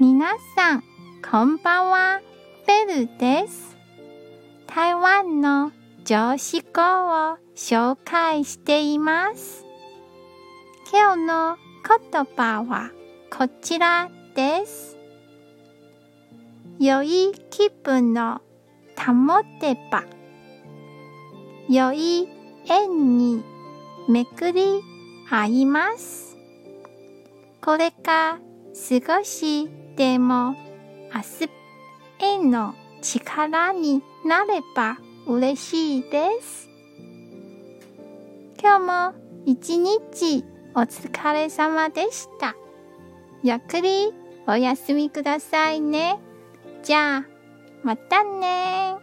皆さん、こんばんは。ベルです。台湾の常識語を紹介しています。今日の言葉はこちらです。良い気分の保てば、良い縁にめくり合います。これか少しでも明日への力になれば嬉しいです。今日も一日お疲れ様でした。ゆっくりお休みくださいね。じゃあ、またね